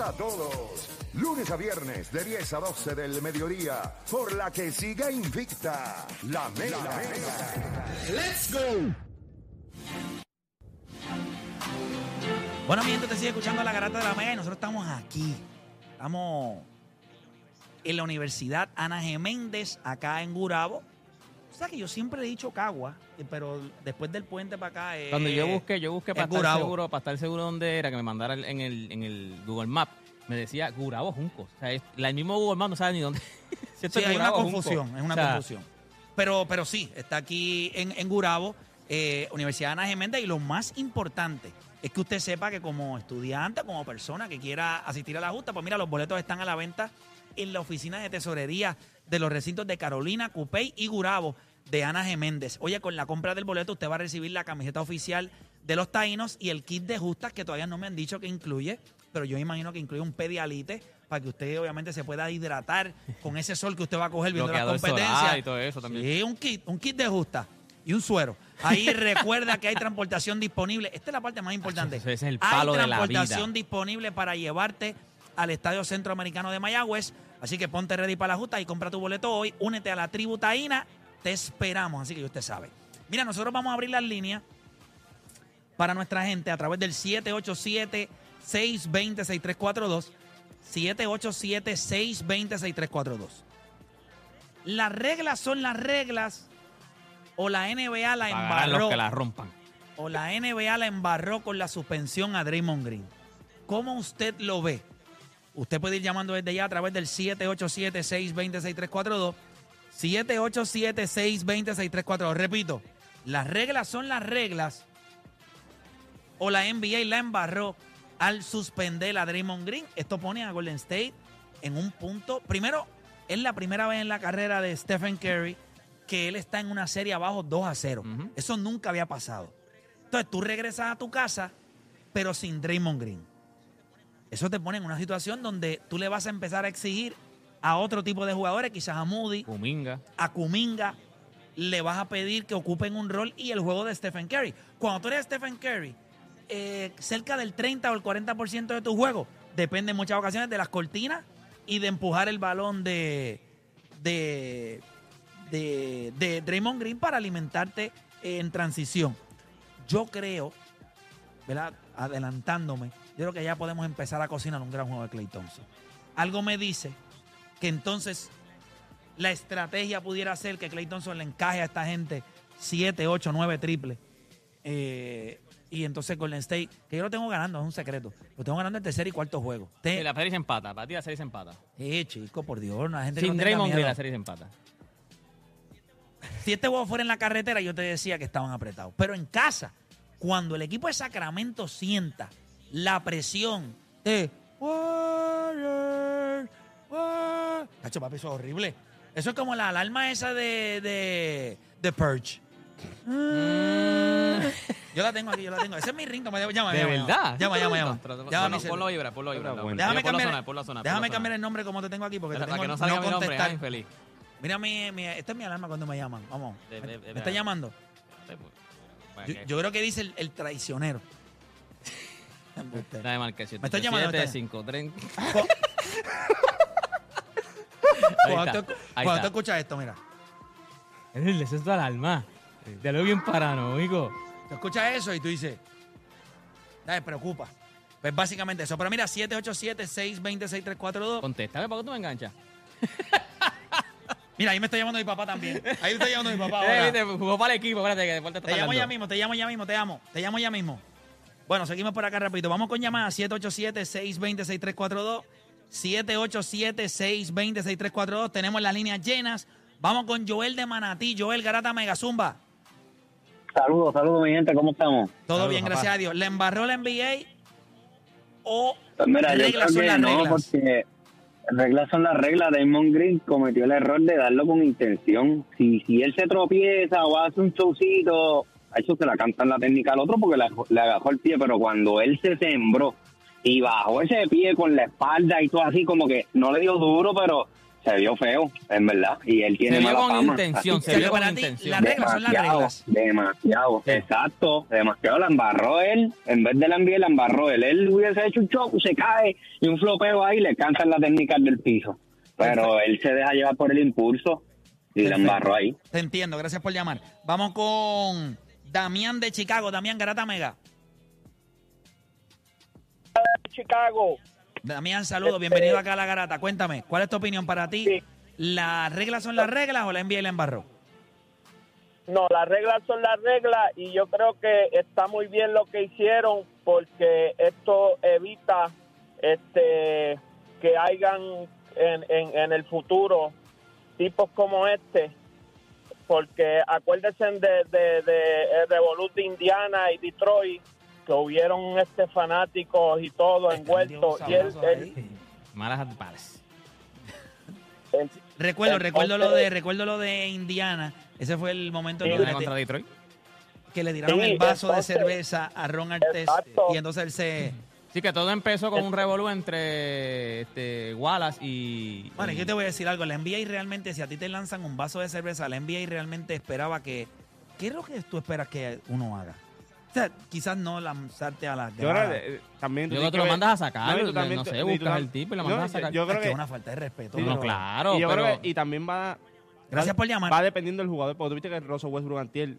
a todos. Lunes a viernes de 10 a 12 del mediodía, por la que siga invicta la Mega. ¡Let's go! Bueno, mi gente, te sigue escuchando la garata de la Mega y nosotros estamos aquí. Estamos en la Universidad Ana G. Méndez, acá en Gurabo. O sea que yo siempre he dicho Cagua, eh, pero después del puente para acá es... Cuando yo busqué, yo busqué para es estar seguro, para estar seguro dónde era, que me mandara en el, en el Google Map, me decía Gurabo Junco. O sea, es- la- el mismo Google Map no sabe ni dónde. Si Sí, una Junco. confusión, es una O sea, confusión. Pero, pero sí, está aquí en, en Gurabo, eh, Universidad Ana G. Méndez, y lo más importante es que usted sepa que como estudiante, como persona que quiera asistir a la justa, pues mira, los boletos están a la venta en la oficina de tesorería de los recintos de Carolina, Cupey y Gurabo de Ana G. Méndez. Oye, con la compra del boleto usted va a recibir la camiseta oficial de los taínos y el kit de justas que todavía no me han dicho que incluye, pero yo imagino que incluye un pedialite para que usted obviamente se pueda hidratar con ese sol que usted va a coger viendo las competencias. y todo eso también. Sí, un kit, un kit de justa y un suero. Ahí recuerda que hay transportación disponible. Esta es la parte más importante. ese es el palo hay de la transportación vida. disponible para llevarte al Estadio Centroamericano de Mayagüez. Así que ponte ready para la justa y compra tu boleto hoy. Únete a la tribu taína. Te esperamos, así que usted sabe. Mira, nosotros vamos a abrir las líneas para nuestra gente a través del 787-620-6342. 787-620-6342. Las reglas son las reglas o la NBA la Pagarán los embarró que la rompan. o la NBA la embarró con la suspensión a Draymond Green. ¿Cómo usted lo ve? Usted puede ir llamando desde ya a través del 787-620-6342. 787-620-6342. Repito, las reglas son las reglas o la NBA la embarró al suspender a Draymond Green. Esto pone a Golden State en un punto. Primero, es la primera vez en la carrera de Stephen Curry que él está en una serie abajo 2 a 0. Ujú. Eso nunca había pasado. Entonces tú regresas a tu casa, pero sin Draymond Green. Eso te pone en una situación donde tú le vas a empezar a exigir a otro tipo de jugadores, quizás a Moody, Kuminga. a Kuminga, le vas a pedir que ocupen un rol y el juego de Stephen Curry. Cuando tú eres Stephen Curry, eh, cerca del 30 o el 40% de tu juego depende en muchas ocasiones de las cortinas y de empujar el balón de, de, de, de Draymond Green para alimentarte en transición. Yo creo, ¿verdad? adelantándome, yo creo que ya podemos empezar a cocinar un gran juego de Clay Thompson. Algo me dice que entonces la estrategia pudiera ser que Clay Thompson le encaje a esta gente 7, 8, 9 triples. Eh, y entonces Golden State, que yo lo tengo ganando, es un secreto. Lo tengo ganando el tercer y cuarto juego. Te- la serie se empata. Para ti la serie se empata. eh, chico, por Dios, la gente que Sin no tenga Draymond Green la serie se empata. Si este juego fuera en la carretera, yo te decía que estaban apretados. Pero en casa, cuando el equipo de Sacramento sienta la presión de. Tacho, papi, eso es horrible. Eso es como la alarma esa de, de, de Purge. Yo la tengo aquí, yo la tengo. Ese es mi ringtone. Llama, llama, ¿De llama. verdad? Llama, llama, llama. Llama mi ponlo- cel. Ponlo a vibrar, ponlo a vibrar. Bueno. Déjame cambiar, sonar, ponlo a sonar, déjame cambiar el nombre como te tengo aquí porque te Para tengo que no salga no mi nombre, ay, infeliz. Mira, mi, mi- esta es mi alarma cuando me llaman. Vamos. De- ¿Me, de- de- me está de- llamando? Yo, yo creo que dice el, el traicionero. Embuste. Dame marca, siete, ¿Me estás llamando siete, usted? cinco, tres. Cu- Ahí Cuando, está, tú, escuchas esto, mira. Es tu alarma. Ya lo bien paranoico. Tú escuchas eso y tú dices, ¿sabes? Preocupa. Pues básicamente eso. Pero mira, 787-620-6342. Contéstame, ¿para qué tú me enganchas? Mira, ahí me está llamando mi papá también. Ahí me está llamando mi papá Eh, ahora. viste, jugó para el equipo, espérate que después te Te llamo ya mismo, te llamo ya mismo, te llamo. Te llamo ya mismo. Bueno, seguimos por acá rapidito. Vamos con llamada 787-620-6342. 787-620-6342. Tenemos las líneas llenas. Vamos con Joel de Manatí. Joel Garata Megazumba. Saludos, saludos mi gente, ¿cómo estamos? Todo Saludos, bien, papá. gracias a Dios. ¿Le embarró la NBA o Pues mira, yo reglas creo son que las no, reglas? porque reglas son las reglas. Damon Green cometió el error de darlo con intención. Si, si él se tropieza o hace un showcito, a eso se la cantan la técnica al otro porque le, le agajó el pie, pero cuando él se sembró y bajó ese pie con la espalda y todo así, como que no le dio duro, pero se vio feo, en verdad. Y él tiene Se mala con fama. intención, se vio con intención. las reglas son las reglas. Demasiado, Sí. exacto. Demasiado la embarró él. En vez de la enviar, la embarró él. Él hubiese hecho un show, se cae y un flopeo ahí le cantan las técnicas del piso. Pero él se deja llevar por el impulso y la Perfecto. embarró ahí. Te entiendo, gracias por llamar. Vamos con Damián de Chicago. Damián Garata Mega. Chicago. Damián, saludos, bienvenido acá a la Garata. Cuéntame, ¿cuál es tu opinión para ti? Sí. ¿Las reglas son las reglas o la NBA y la embarró? No, las reglas son las reglas y yo creo que está muy bien lo que hicieron porque esto evita este que hayan en, en, en el futuro tipos como este porque acuérdense de, de, de el Revolut de Indiana y Detroit que hubieron este fanáticos y todo envueltos y él, él- Malas pares. Recuerdo, recuerdo lo de, recuerdo lo de Indiana. Ese fue el momento en Sí. donde contra Detroit. que le tiraron Sí, el vaso entonces- de cerveza a Ron Artes Exacto. y entonces él se... Sí, que todo empezó con un revolú entre este, Wallace y. Bueno, y- yo te voy a decir algo. La NBA realmente, si a ti te lanzan un vaso de cerveza, la NBA realmente esperaba que... ¿Qué es lo que tú esperas que uno haga? O sea, quizás no lanzarte a la Yo creo grada. que eh, también. Yo creo que lo ver- mandas a sacar, No, y tú no, también- no sé, buscas el tipo y lo No, mandas a yo- sacar. Yo Es creo que es que. una falta de respeto. Sí, no, claro, y yo pero... creo que- y también va. Gracias va- por llamar. Va dependiendo del jugador. Porque tú viste que Russell Westbrook antier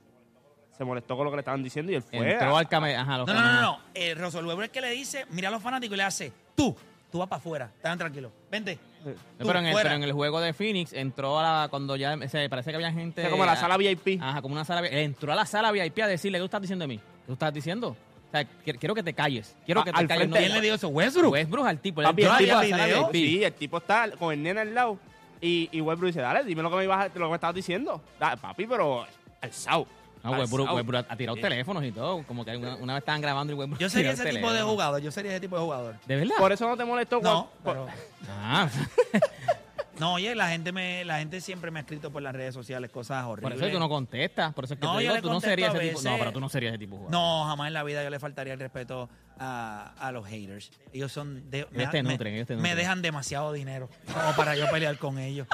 se molestó con lo que le estaban diciendo y él fue. Entró a- al came... Ajá, los No, no, no, no. Eh, Russell Weber es que le dice, mira a los fanáticos y le hace, tú, tú vas para afuera, están tranquilos, vente. No, Tú, pero, en el, fuera. pero en el juego de Phoenix entró a la, cuando ya o sea, parece que había gente O sea, como la sala VIP. Ajá, como una sala VIP. Entró a la sala VIP a decirle, ¿qué tú estás diciendo de mí? ¿Qué tú estás diciendo? O sea, qui- quiero que te calles. Quiero Ah, que te al calles. frente- ¿Quién le dijo eso? Westbrook. Westbrook al tipo. Papi, entró el a tipo- la sala video. VIP. Sí, el tipo está con el nene al lado. Y, y Westbrook dice, dale, dime lo que me, ibas a- lo que me estabas diciendo. Da, papi, pero alzado. No, Westbrook, Alzado. Westbrook ha tirado Sí. teléfonos y todo. Como que una, una vez estaban grabando y Westbrook Yo sería ese tipo de jugador, yo sería ese tipo de jugador. ¿De verdad? Por eso no te molestó. No, pero- Ah, no, oye, la gente me, la gente siempre me ha escrito por las redes sociales cosas por horribles. eso tú no contestas. Por eso es que No, te digo, tú no serías ese tipo. No, pero tú no serías ese tipo de jugador. No, jamás en la vida yo le faltaría el respeto a, a los haters. Ellos son de, Ellos te nutren, ellos te me dejan demasiado dinero como para yo pelear con ellos.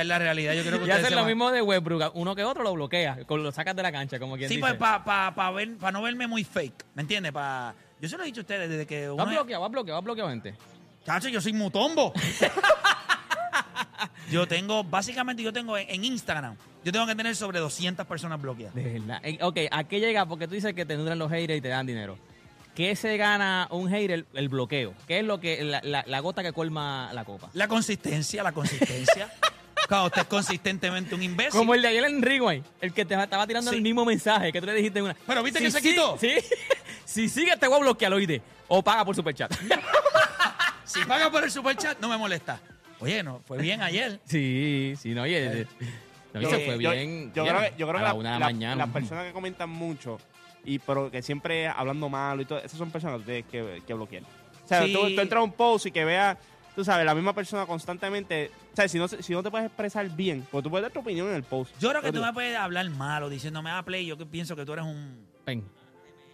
Es la realidad. Yo creo que Y se lo van- mismo de Westbrook. Uno que otro lo bloquea. con- Lo sacas de la cancha, como quien Sí, dice. pues para pa, pa ver, pa no verme muy fake, ¿me entiendes? Pa, yo se lo he dicho a ustedes desde que ¿Vas uno es- bloqueado? ¿Vas bloqueado? ¿Vas bloqueado, gente? Chacho, yo soy mutombo. yo tengo, básicamente yo tengo en, en Instagram, yo tengo que tener sobre 200 personas bloqueadas. De verdad. Eh, Ok, ¿a qué llega? Porque tú dices que te nutren los haters y te dan dinero. ¿Qué se gana un hater? El bloqueo. ¿Qué es lo que la, la- la gota que colma la copa? La consistencia, la consistencia. Claro, usted es consistentemente un imbécil. Como el de ayer en Ringway, el que te estaba tirando Sí. el mismo mensaje que tú le dijiste en una. Pero ¿viste que se sí- quitó? Sí. si sigue, te voy a bloquear, oíste. O paga por superchat. Si paga por el superchat, no me molesta. Oye, no, fue bien ayer. sí, sí, no, oye. No, y Yo- se fue yo- bien. Yo, creo que, yo creo a que la la- una de la, la- mañana. las personas que comentan mucho, y pero que siempre hablando malo y todo, esas son personas que tienes que, que bloquear. O sea, Sí. tú, tú entras a un post y que veas, tú sabes, la misma persona constantemente. O sea, si no, se- si no te puedes expresar bien, pues tú puedes dar tu opinión en el post. Yo creo que tú me puedes hablar malo diciéndome, ah, Play, yo que pienso que tú eres un Ven.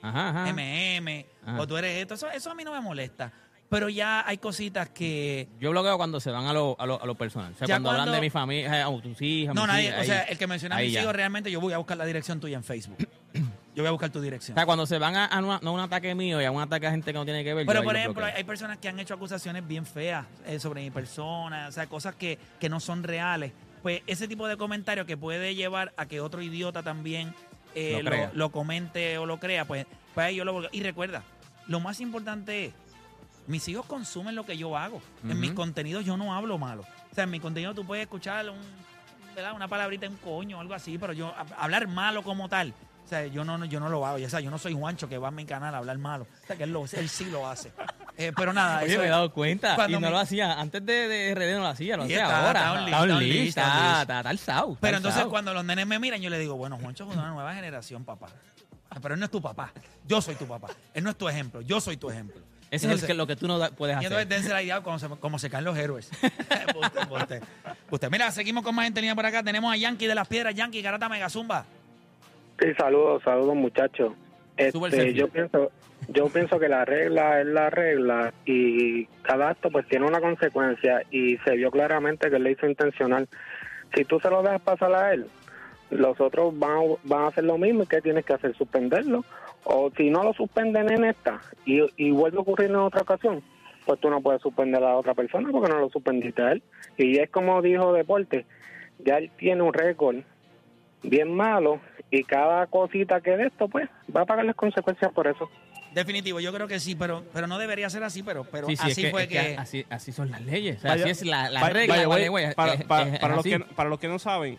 Ajá, ajá. MM Ajá. o tú eres esto. Eso, eso a mí no me molesta. Pero ya hay cositas que... Yo bloqueo cuando se van a lo, a lo, a lo personal. O sea, cuando, hablan de mi familia, o tus hijas, No, mis nadie, hijas, o ahí- sea, el que menciona a mis ya. hijos, realmente yo voy a buscar la dirección tuya en Facebook. Yo voy a buscar tu dirección. O sea, cuando se van a, a una- no a un ataque mío y a un ataque a gente que no tiene que ver. Pero, por ejemplo, hay personas que han hecho acusaciones bien feas eh, sobre mi persona, o sea, cosas que, que no son reales. Pues ese tipo de comentario que puede llevar a que otro idiota también eh, Lo lo, crea. lo comente o lo crea, pues, pues ahí yo lo. Y recuerda, lo más importante es, mis hijos consumen lo que yo hago. En mis contenidos yo no hablo malo. O sea, en mi contenido tú puedes escuchar un, una palabrita, un coño o algo así, pero yo a- hablar malo como tal, o sea, yo no, yo no lo hago. O sea, yo no soy Juancho que va a mi canal a hablar malo. O sea, que él, lo, él sí lo hace. Eh, pero nada, Oye, eso me he dado cuenta. y no me- lo hacía. Antes de, de RD no lo hacía, lo hacía está- ahora. está list, Está está Pero entonces cuando los nenes me miran, yo le digo, bueno, Juancho es una nueva generación, papá. Ah, Pero él no es tu papá. Yo soy tu papá. Él no es tu ejemplo. Yo soy tu ejemplo. Entonces- es que, lo que tú no puedes Y entonces hacer. dense la idea como se, como se caen los héroes. Usted, usted. Usted. Mira, seguimos con más gente en línea por acá. Tenemos a Yankee de las Piedras. Yankee, Garata Megazumba. Sí, saludos, saludos muchachos. Este, yo pienso, yo pienso que la regla es la regla y cada acto pues tiene una consecuencia y se vio claramente que él le hizo intencional. Si tú se lo dejas pasar a él, los otros van, a- van a hacer lo mismo y ¿qué tienes que hacer? Suspenderlo. O si no lo suspenden en esta y, y vuelve a ocurrir en otra ocasión, pues tú no puedes suspender a la otra persona porque no lo suspendiste a él. Y es como dijo Deporte, ya él tiene un récord bien malo y cada cosita que de esto pues va a pagar las consecuencias por eso. Definitivo, yo creo que sí, pero, pero no debería ser así, pero, pero Sí, sí, es así que- fue es que... así, así son las leyes. O sea, Vaya- así es la, la Vaya- regla. vaya, para, es- para- es- para es los que, para los que no saben,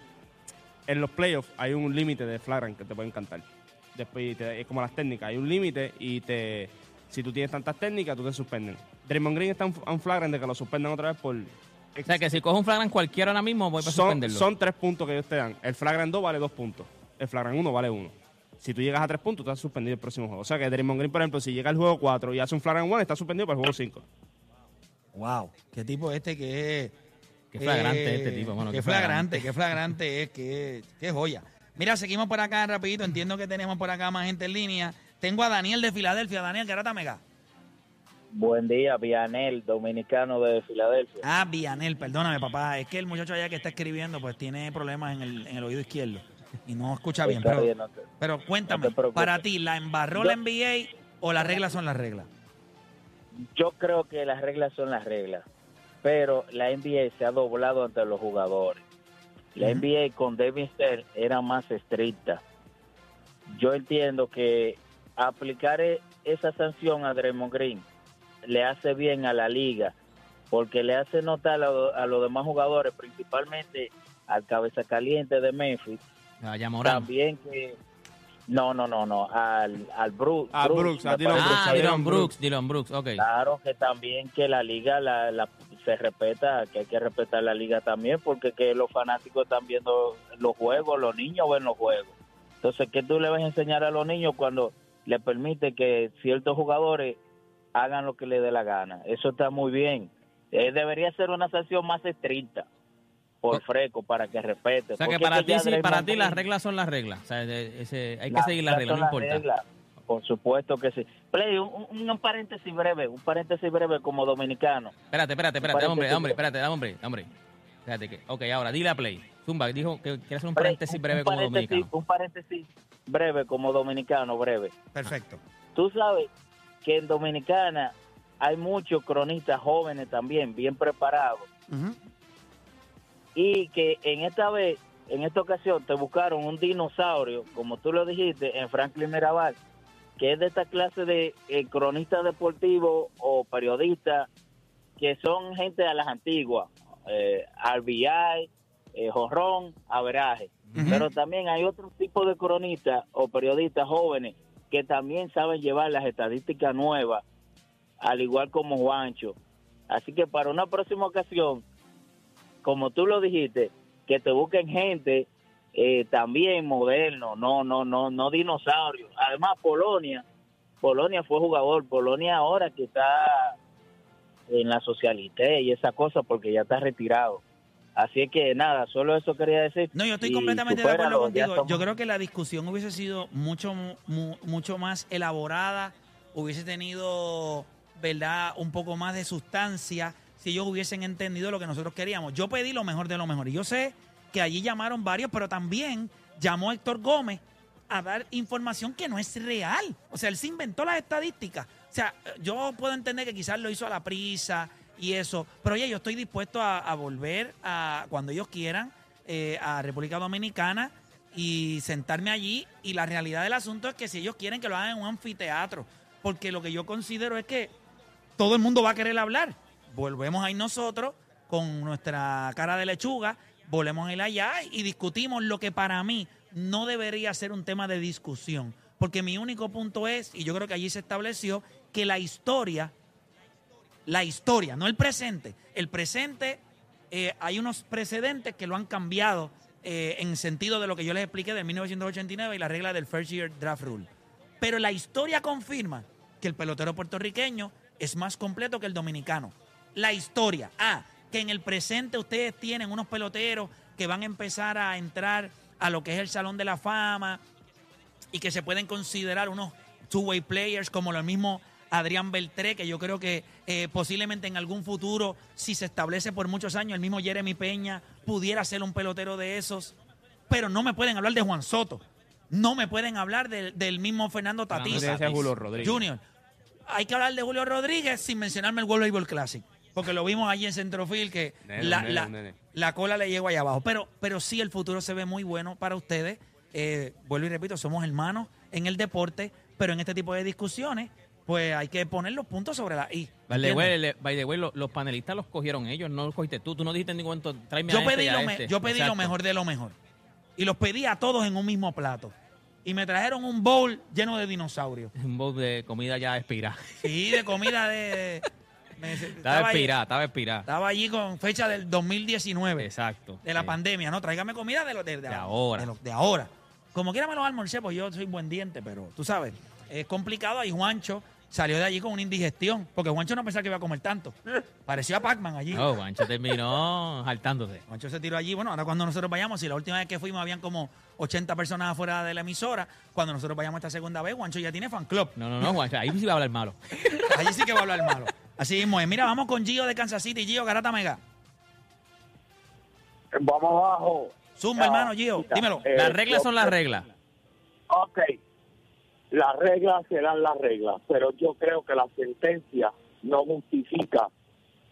en los playoffs hay un límite de flagrant que te pueden cantar. Después te- es como las técnicas, hay un límite y te si tú tienes tantas técnicas, tú te suspenden. Draymond Green está a un flagrant de que lo suspendan otra vez por... O sea, que si coge un flagrant cualquiera ahora mismo, voy para son, suspenderlo. son tres puntos que ellos te dan. El flagrant 2 vale dos puntos. El flagrant 1 vale uno. Si tú llegas a tres puntos, tú estás suspendido el próximo juego. O sea que Draymond Green, por ejemplo, si llega al juego 4 y hace un flagrant 1, está suspendido para el juego 5. Wow, qué tipo este que es... Qué flagrante eh, este tipo, mano, Qué qué flagrante, flagrante. qué flagrante es, qué, qué joya. Mira, seguimos por acá rapidito. Entiendo que tenemos por acá más gente en línea. Tengo a Daniel de Filadelfia. Daniel, ¿qué rata mega? Buen día, Vianel, dominicano de Filadelfia. Ah, Vianel, perdóname, papá. Es que el muchacho allá que está escribiendo, pues tiene problemas en el, en el oído izquierdo y no escucha bien. Pero, bien, no te- pero cuéntame, no te preocupes. para ti, ¿la embarró Yo- la NBA o las reglas son las reglas? Yo creo que las reglas son las reglas, pero la NBA se ha doblado ante los jugadores. La. NBA con David Stern era más estricta. Yo entiendo que aplicar e- esa sanción a Draymond Green le hace bien a la liga, porque le hace notar a, a los demás jugadores, principalmente al cabeza caliente de Memphis, Ah, Morán. también que no no no no al al Brooks. A Brooks, a me Dylan parece Brooks, Ah, a Dylan Dylan Brooks, Dylan Brooks, ok. claro que también que la liga la, la- se respeta que hay que respetar la liga también porque que los fanáticos están viendo los juegos los niños ven los juegos. Entonces qué tú le vas a enseñar a los niños cuando le permite que ciertos jugadores hagan lo que les dé la gana eso está muy bien. Eh, debería ser una sanción más estricta por freco para que respete O sea, que para ti, sí, para ti las reglas son las reglas. O sea, ese- hay que seguir las reglas, no importa. Por supuesto que sí. Play, un, un- un paréntesis breve, un paréntesis breve como dominicano. Espérate, espérate, espérate, hombre, hombre, espérate, hombre, hombre. Espérate que, ok, ahora, dile a Play. Zumba, dijo que quiere hacer un Play, paréntesis un- breve un como paréntesis- dominicano. Un paréntesis breve como dominicano, breve. Perfecto. Tú sabes que en Dominicana hay muchos cronistas jóvenes también, bien preparados, Ujú. Y que en esta vez, en esta ocasión, te buscaron un dinosaurio, como tú lo dijiste, en Franklin Mirabal, que es de esta clase de eh, cronistas deportivos o periodistas que son gente a las antiguas, eh, RBI, eh, jorrón, averaje. Ujú. Pero también hay otro tipo de cronistas o periodistas jóvenes que también saben llevar las estadísticas nuevas, al igual como Juancho. Así que para una próxima ocasión, como tú lo dijiste, que te busquen gente eh, también moderno, no, no, no, no dinosaurios. Además, Polonia, Polonia fue jugador, Polonia ahora que está en la socialité y esa cosa porque ya está retirado. Así es que nada, solo eso quería decir. No, yo estoy completamente de acuerdo contigo. Yo creo que la discusión hubiese sido mucho, mu- mucho más elaborada, hubiese tenido, ¿verdad?, un poco más de sustancia si ellos hubiesen entendido lo que nosotros queríamos. Yo pedí lo mejor de lo mejor. Y yo sé que allí llamaron varios, pero también llamó Héctor Gómez a dar información que no es real. O sea, él se inventó las estadísticas. O sea, yo puedo entender que quizás lo hizo a la prisa y eso, pero oye, yo estoy dispuesto a, volver a cuando ellos quieran eh, a República Dominicana y sentarme allí. Y la realidad del asunto es que si ellos quieren que lo hagan en un anfiteatro, porque lo que yo considero es que todo el mundo va a querer hablar. Volvemos ahí nosotros con nuestra cara de lechuga, volvemos a ir allá y discutimos lo que para mí no debería ser un tema de discusión. Porque mi único punto es, y yo creo que allí se estableció, que la historia, la historia, no el presente, el presente, eh, hay unos precedentes que lo han cambiado eh, en sentido de lo que yo les expliqué de 1989 y la regla del First Year Draft Rule. Pero la historia confirma que el pelotero puertorriqueño es más completo que el dominicano. La historia. Ah, que en el presente ustedes tienen unos peloteros que van a empezar a entrar a lo que es el Salón de la Fama y que se pueden considerar unos two-way players como lo mismo Adrián Beltré, que yo creo que eh, posiblemente en algún futuro, si se establece por muchos años, el mismo Jeremy Peña pudiera ser un pelotero de esos. Pero no me pueden hablar de Juan Soto. No me pueden hablar del- del mismo Fernando Tatís. Julio Rodríguez. Junior. Hay que hablar de Julio Rodríguez sin mencionarme el World Baseball Classic. Porque lo vimos allí en Centrofield que Nene, la, nene, la- nene. la cola le llegó allá abajo. Pero, pero sí, el futuro se ve muy bueno para ustedes. Eh, vuelvo y repito, somos hermanos en el deporte, pero en este tipo de discusiones, pues hay que poner los puntos sobre la I. By the ¿entiendes? way, le- by the way, lo- los panelistas los cogieron ellos, no los cogiste tú. Tú no dijiste en ningún momento, tráeme a Yo este pedí, a lo, este. yo pedí lo mejor de lo mejor. Y los pedí a todos en un mismo plato. Y me trajeron un bowl lleno de dinosaurios. Un bowl de comida ya expirada. Sí, de comida de... me- Estaba expirada, estaba expirada. Estaba allí con fecha del 2019. Exacto. De la Sí. pandemia, ¿no? Tráigame comida de, lo, de, De ahora. De, lo- de ahora. Como quiera me los almorcé, pues yo soy buen diente, pero tú sabes, es complicado. Ahí Juancho salió de allí con una indigestión, porque Juancho no pensaba que iba a comer tanto. Pareció a Pac-Man allí. Oh, Juancho terminó saltándose. Juancho se tiró allí. Bueno, ahora cuando nosotros vayamos, si la última vez que fuimos habían como 80 personas afuera de la emisora, cuando nosotros vayamos esta segunda vez, Juancho ya tiene fan club. No, no, no, Juancho, ahí sí va a hablar malo. Allí sí que va a hablar malo. Así mismo es. Mira, vamos con Gio de Kansas City. Gio, Garata Mega. Vamos abajo. Zumba, hermano, Gio. Dímelo. eh, Las reglas yo son las reglas. Ok, las reglas serán las reglas, pero yo creo que la sentencia no justifica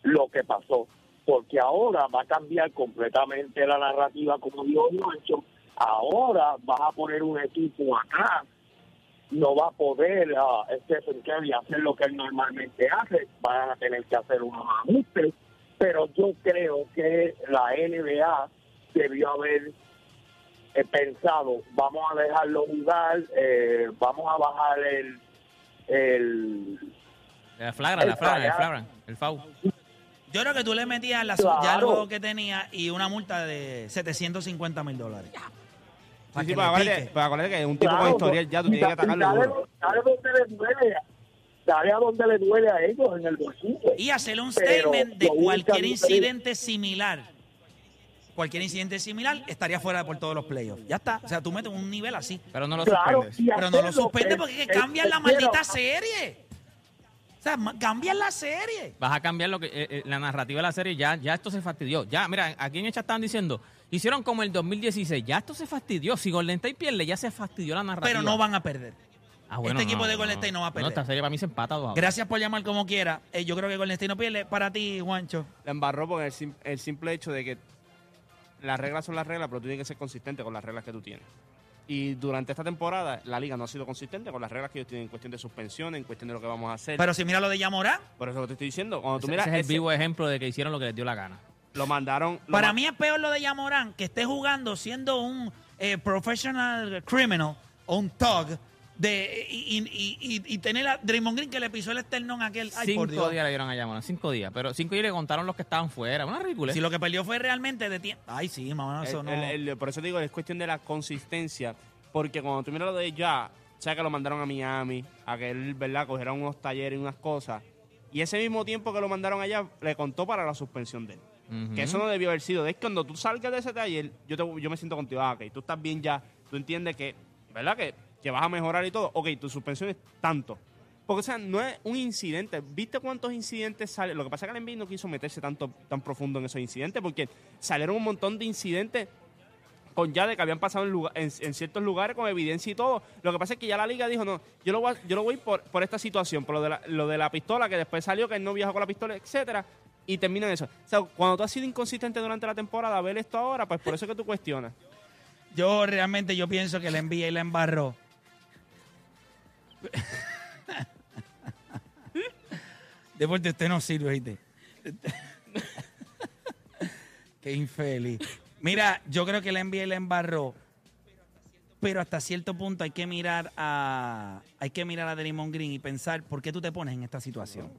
lo que pasó, porque ahora va a cambiar completamente la narrativa, como dijo Juancho. Ahora vas a poner un equipo acá, no va a poder ah, Stephen Curry hacer lo que él normalmente hace, van a tener que hacer unos ajustes, pero yo creo que la NBA debió haber he pensado, vamos a dejarlo jugar, eh, vamos a bajar el, el La flagra, la El flagra, el flagra. el foul. Yo creo que tú le metías la, Claro. ya juego que tenía y una multa de 750 mil dólares. Para Sí, que sí, pique. pero acuérdate que es un tipo Claro, con historial ya, tú tienes que atacarlo dale, duro. dale donde le duele, dale a donde le duele a ellos en el bolsillo. Y hacer un Pero statement de cualquier que- incidente similar. Cualquier incidente similar estaría fuera por todos los playoffs. Ya está. O sea, tú metes un nivel así. Pero no lo Claro, suspendes. Pero no lo hacerlo, suspende eh, porque es que cambian la eh, maldita pero- serie. O sea, cambian la serie. Vas a cambiar lo que eh, eh, la narrativa de la serie. Ya, ya esto se fastidió. Ya, mira, aquí en el chat estaban diciendo, hicieron como el 2016. Ya esto se fastidió. Si Golden State pierde, ya se fastidió la narrativa. Pero no van a perder. Ah, bueno, este equipo no, de Golden no. State no va a perder. esta serie para mí se empata dos. Gracias por llamar como quiera. Eh, yo creo que Golden State no pierde. Para ti, Juancho. La embarró por el, sim- el simple hecho de que las reglas son las reglas, pero tú tienes que ser consistente con las reglas que tú tienes. Y durante esta temporada, la liga no ha sido consistente con las reglas que ellos tienen en cuestión de suspensión, en cuestión de lo que vamos a hacer. Pero si mira lo de Yamorán, Por eso te estoy diciendo, cuando tú Ese, miras, ese es el ese- vivo ejemplo de que hicieron lo que les dio la gana. Lo mandaron. lo Para ma- mí es peor lo de Yamorán, que esté jugando siendo un eh, professional criminal o un thug de, y, y- y- y tener a Draymond Green que le pisó el esternón a aquel. Ay, por cinco Dios. días le dieron a llamar, cinco días. Pero cinco días le contaron los que estaban fuera. Una ridícula. Si lo que perdió fue realmente de tiempo. Ay, sí, mamá, eso el- no. el- el- por eso digo, es cuestión de la consistencia. Porque cuando tú miras lo de ya, o sea que lo mandaron a Miami, a que él, ¿verdad? Cogieron unos talleres y unas cosas. Y ese mismo tiempo que lo mandaron allá, le contó para la suspensión de él. Que eso no debió haber sido. Es cuando tú salgas de ese taller, yo, te- yo me siento contigo. Ah, ok, tú estás bien ya. Tú entiendes que, ¿verdad? Que, que vas a mejorar y todo. Ok, tu suspensión es tanto. Porque, o sea, no es un incidente. ¿Viste cuántos incidentes salen? Lo que pasa es que el NBA no quiso meterse tanto, tan profundo en esos incidentes porque salieron un montón de incidentes con ya de que habían pasado en, lugar- en, en ciertos lugares con evidencia y todo. Lo que pasa es que ya la liga dijo, no, yo lo voy, yo lo voy por, por esta situación, por lo de, la, lo de la pistola, que después salió que él no viajó con la pistola, etcétera, y termina eso. Cuando tú has sido inconsistente durante la temporada, ver esto ahora, pues por eso es que tú cuestionas. Yo realmente yo pienso que la NBA y la embarró. Deporte, usted no sirve, ¿viste? Qué infeliz. Mira, yo creo que la NBA la embarró, pero hasta cierto punto hay que mirar a hay que mirar a Draymond Green y pensar por qué tú te pones en esta situación.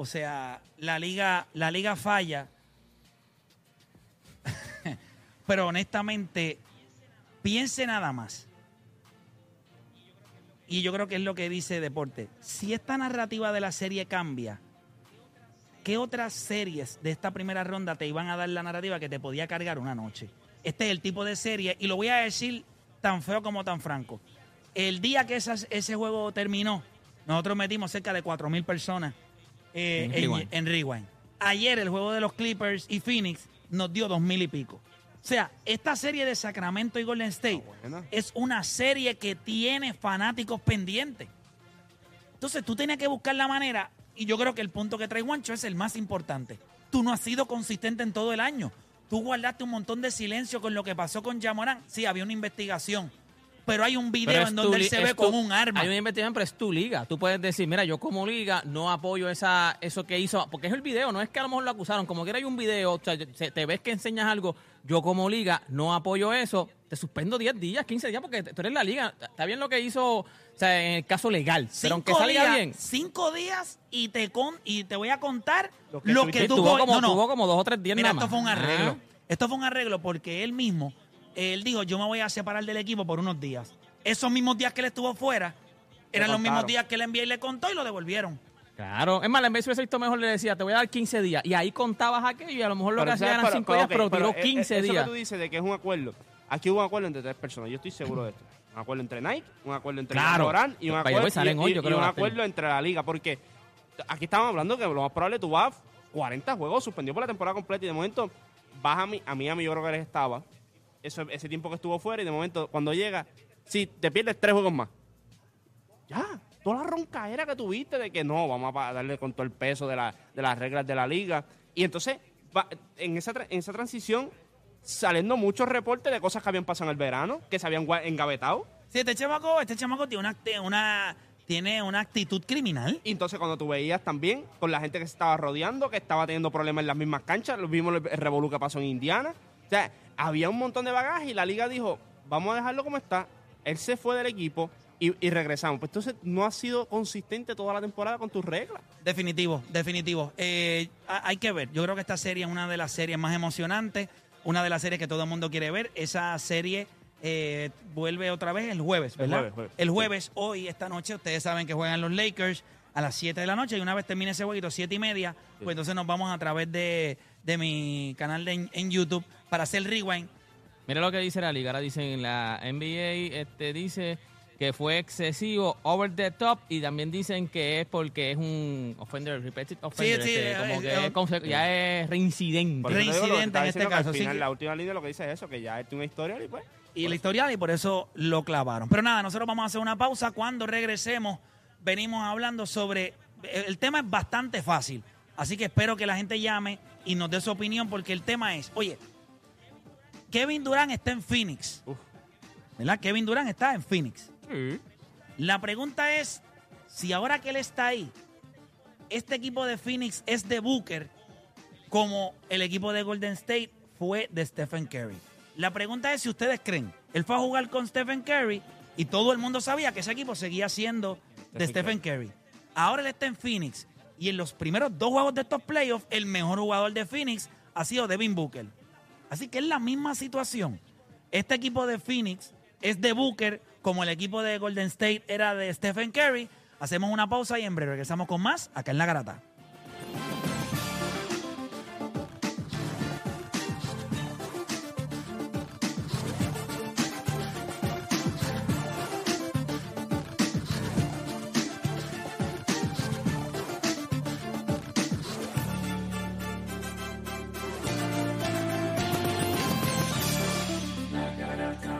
O sea, la liga la liga falla, pero honestamente piense nada más. Y yo creo que es lo que dice Deporte. Si esta narrativa de la serie cambia, ¿qué otras series de esta primera ronda te iban a dar la narrativa que te podía cargar una noche? Este es el tipo de serie, y lo voy a decir tan feo como tan franco. El día que esas- ese juego terminó, nosotros metimos cerca de 4.000 personas eh, En en, Rewind. en Rewind. Ayer el juego de los Clippers y Phoenix nos dio 2.000 y pico. O sea, esta serie de Sacramento y Golden State buena. es una serie que tiene fanáticos pendientes. Entonces tú tienes que buscar la manera, y yo creo que el punto que trae Juancho es el más importante. Tú no has sido consistente en todo el año. Tú guardaste un montón de silencio con lo que pasó con Yamorán. Sí, había una investigación, pero hay un video en donde él se ve tu- con un arma. Hay una investigación, pero es tu liga. Tú puedes decir, mira, yo como liga no apoyo esa eso que hizo, porque es el video, no es que a lo mejor lo acusaron. Como que hay un video, o sea, se- te ves que enseñas algo, yo como liga no apoyo eso, te suspendo 10 días, 15 días, porque tú eres la liga. Está bien lo que hizo, o sea, en el caso legal, pero aunque Cinco salga días- bien. Cinco días y te, con, y te voy a contar Lo lo que que, tuviste- tú tuvo, co- como, no, no. tuvo como dos o tres días Mira, nada esto fue un más. arreglo. Ah. Esto fue un arreglo porque él mismo, él dijo, yo me voy a separar del equipo por unos días. Esos mismos días que él estuvo fuera, eran los mismos días que él envió y le contó y lo devolvieron. Claro, es más, en vez de hubiese visto mejor le decía, te voy a dar 15 días. Y ahí contabas aquello y a lo mejor lo que hacía eran 5 días, pero tiró eh, 15 eh, días. Eso que tú dices de que es un acuerdo. Aquí hubo un acuerdo entre tres personas. Yo estoy seguro de esto. Un acuerdo entre Nike, un acuerdo entre Claro. Durant y un acuerdo, salen y- hoy, y- yo y creo, un acuerdo entre la liga. Porque aquí estamos hablando que lo más probable tú vas 40 juegos, suspendió por la temporada completa y de momento vas a mí, a mí, a mí yo creo que él estaba. Eso, ese tiempo que estuvo fuera y de momento cuando llega, si te pierdes tres juegos más. Ya, toda la roncaera que tuviste de que no, vamos a darle con todo el peso de, la- de las reglas de la liga. Y entonces, en, esa, tra- en esa transición, saliendo muchos reportes de cosas que habían pasado en el verano, que se habían engavetado. Sí, este chamaco, este chamaco tiene una, tiene una actitud criminal. Y entonces cuando tú veías también con la gente que se estaba rodeando, que estaba teniendo problemas en las mismas canchas, lo vimos el revolú que pasó en Indiana. O sea, había un montón de bagaje y la liga dijo, vamos a dejarlo como está. Él se fue del equipo y, y regresamos. Pues entonces no has sido consistente toda la temporada con tus reglas. Definitivo, definitivo. Eh, ha- hay que ver. Yo creo que esta serie es una de las series más emocionantes, una de las series que todo el mundo quiere ver. Esa serie eh, vuelve otra vez el jueves, El ¿verdad? jueves, jueves. El jueves, hoy, esta noche, ustedes saben que juegan los Lakers a las 7 de la noche y una vez termine ese jueguito, 7 y media, pues entonces nos vamos a través de, de mi canal de- en, en YouTube para hacer el rewind. Mira lo que dice la liga. Ahora dicen la NBA este, dice que fue excesivo, over the top, y también dicen que es porque es un offender, repeated offender, sí, este, eh, como eh, que es ya es reincidente. Reincidente en este al caso, sí final, La última línea lo que dice es eso, que ya tiene una historia y pues... y el historial y por eso lo clavaron. Pero nada, nosotros vamos a hacer una pausa. Cuando regresemos, venimos hablando sobre. El tema es bastante fácil. Así que espero que la gente llame y nos dé su opinión porque el tema es: oye, Kevin Durant está en Phoenix. Uf. ¿Verdad? Kevin Durant está en Phoenix. Sí. La pregunta es: si ahora que él está ahí, este equipo de Phoenix es de Booker como el equipo de Golden State fue de Stephen Curry. La pregunta es si ustedes creen, él fue a jugar con Stephen Curry y todo el mundo sabía que ese equipo seguía siendo de Stephen Stephen Curry. Ahora él está en Phoenix y en los primeros dos juegos de estos playoffs, el mejor jugador de Phoenix ha sido Devin Booker. Así que es la misma situación. Este equipo de Phoenix es de Booker como el equipo de Golden State era de Stephen Curry. Hacemos una pausa y en breve regresamos con más acá en La Garata.